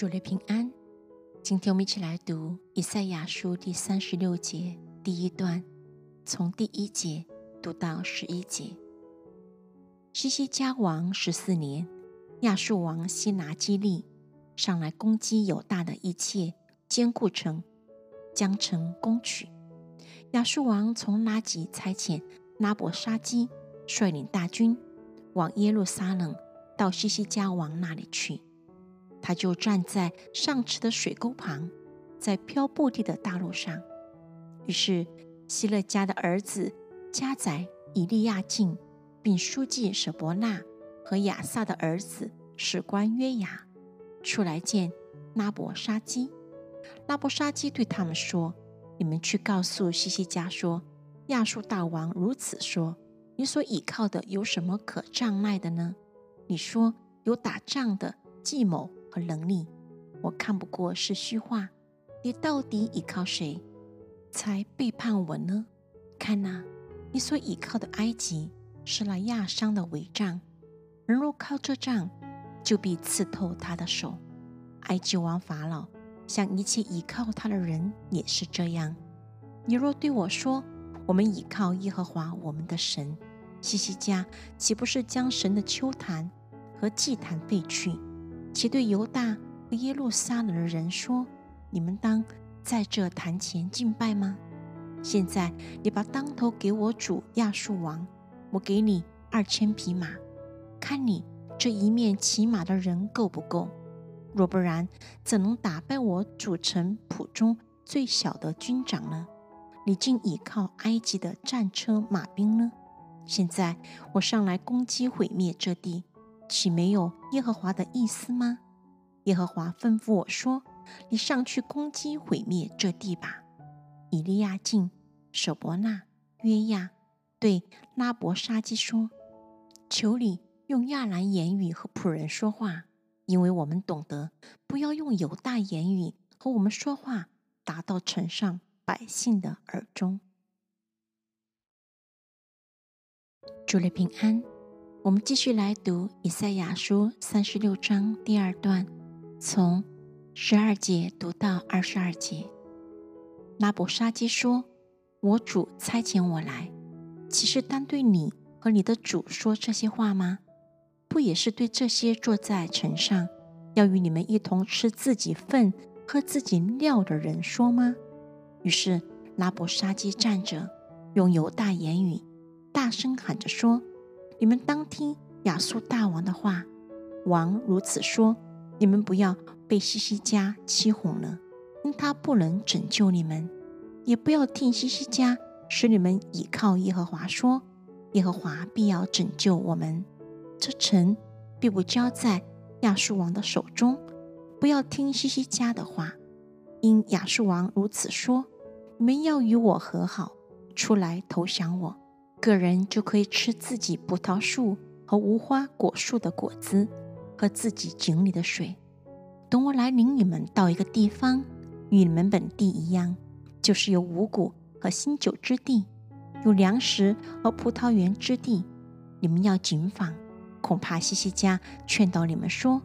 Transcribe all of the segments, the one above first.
主内平安。今天我们一起来读以赛亚书第三十六节第一段，从第一节读到十一节。西西加王十四年，亚述王西拿基利上来攻击犹大的一切坚固城，将城攻取。亚述王从拉吉差遣拉伯沙基率领大军往耶路撒冷，到西西加王那里去。他就站在上池的水沟旁，在漂布地的大路上。于是希勒家的儿子加宰、以利亚敬，并书记舍伯纳和亚萨的儿子史官约雅出来见拉伯沙基。拉伯沙基对他们说：“你们去告诉西西家说，亚述大王如此说：你所倚靠的有什么可障碍的呢？你说有打仗的计谋。”和能力，我看不过是虚话。你到底依靠谁，才背叛我呢？看呐，你所依靠的埃及是那亚商的伪杖，人若靠这杖，就必刺透他的手。埃及王法老像一切依靠他的人也是这样。你若对我说，我们倚靠耶和华我们的神，西西家岂不是将神的秋坛和祭坛废去？其对犹大和耶路撒冷的人说：“你们当在这坛前敬拜吗？现在你把当头给我主亚述王，我给你二千匹马，看你这一面骑马的人够不够？若不然，怎能打败我主城普中最小的军长呢？你竟倚靠埃及的战车马兵呢？现在我上来攻击毁灭这地。”岂没有耶和华的意思吗？耶和华吩咐我说：“你上去攻击毁灭这地吧。”以利亚敬、舍伯纳、约亚对拉伯沙基说：“求你用亚兰言语和仆人说话，因为我们懂得，不要用犹大言语和我们说话，达到城上百姓的耳中。”祝你平安。我们继续来读以赛亚书三十六章第二段，从十二节读到二十二节。拉伯沙基说：“我主差遣我来，岂是单对你和你的主说这些话吗？不也是对这些坐在城上，要与你们一同吃自己粪、喝自己尿的人说吗？”于是拉伯沙基站着，用犹大言语大声喊着说。你们当听亚述大王的话，王如此说：你们不要被西西家欺哄了，因他不能拯救你们；也不要听西西家使你们倚靠耶和华说，耶和华必要拯救我们，这城必不交在亚述王的手中。不要听西西家的话，因亚述王如此说：你们要与我和好，出来投降我。个人就可以吃自己葡萄树和无花果树的果子，喝自己井里的水。等我来领你们到一个地方，与你们本地一样，就是有五谷和新酒之地，有粮食和葡萄园之地。你们要谨防，恐怕西西家劝导你们说：“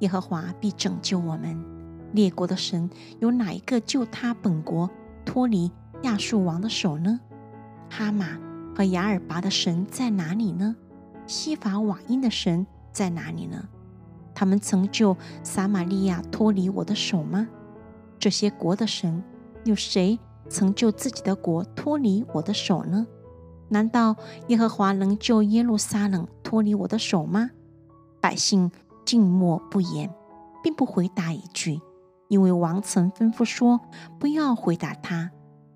耶和华必拯救我们。”列国的神有哪一个救他本国脱离亚述王的手呢？哈马。和雅尔拔的神在哪里呢？西法瓦因的神在哪里呢？他们曾救撒玛利亚脱离我的手吗？这些国的神，有谁曾救自己的国脱离我的手呢？难道耶和华能救耶路撒冷脱离我的手吗？百姓静默不言，并不回答一句，因为王曾吩咐说：“不要回答他。”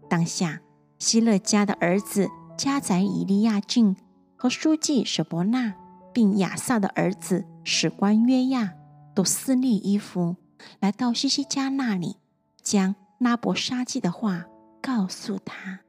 当下希勒家的儿子。加宰以利亚敬和书记舍伯纳，并亚萨的儿子史官约亚，都撕裂衣服，来到西西加那里，将拉伯沙基的话告诉他。